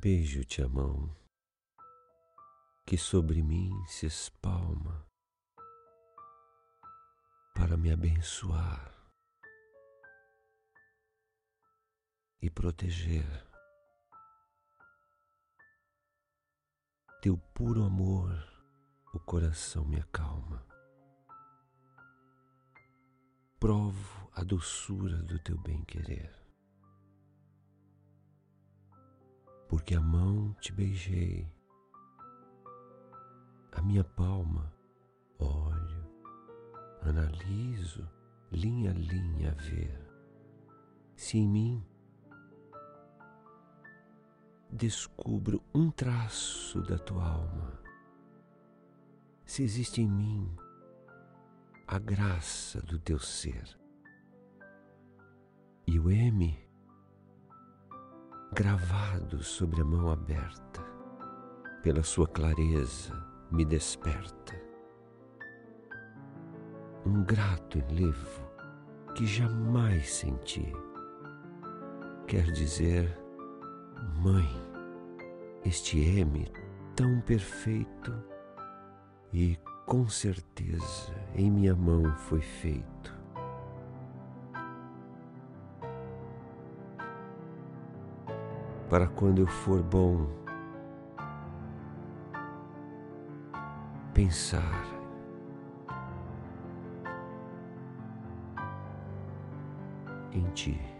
Beijo-te a mão que sobre mim se espalma para me abençoar e proteger. Teu puro amor, o coração me acalma. Provo a doçura do teu bem-querer. Porque a mão te beijei, a minha palma olho, analiso linha a linha ver. Se em mim descubro um traço da tua alma, se existe em mim a graça do teu ser. E o M, gravado sobre a mão aberta, pela sua clareza, me desperta. Um grato enlevo que jamais senti. Quer dizer, Mãe, este M tão perfeito e com certeza em minha mão foi feito. Para quando eu for bom, pensar em ti.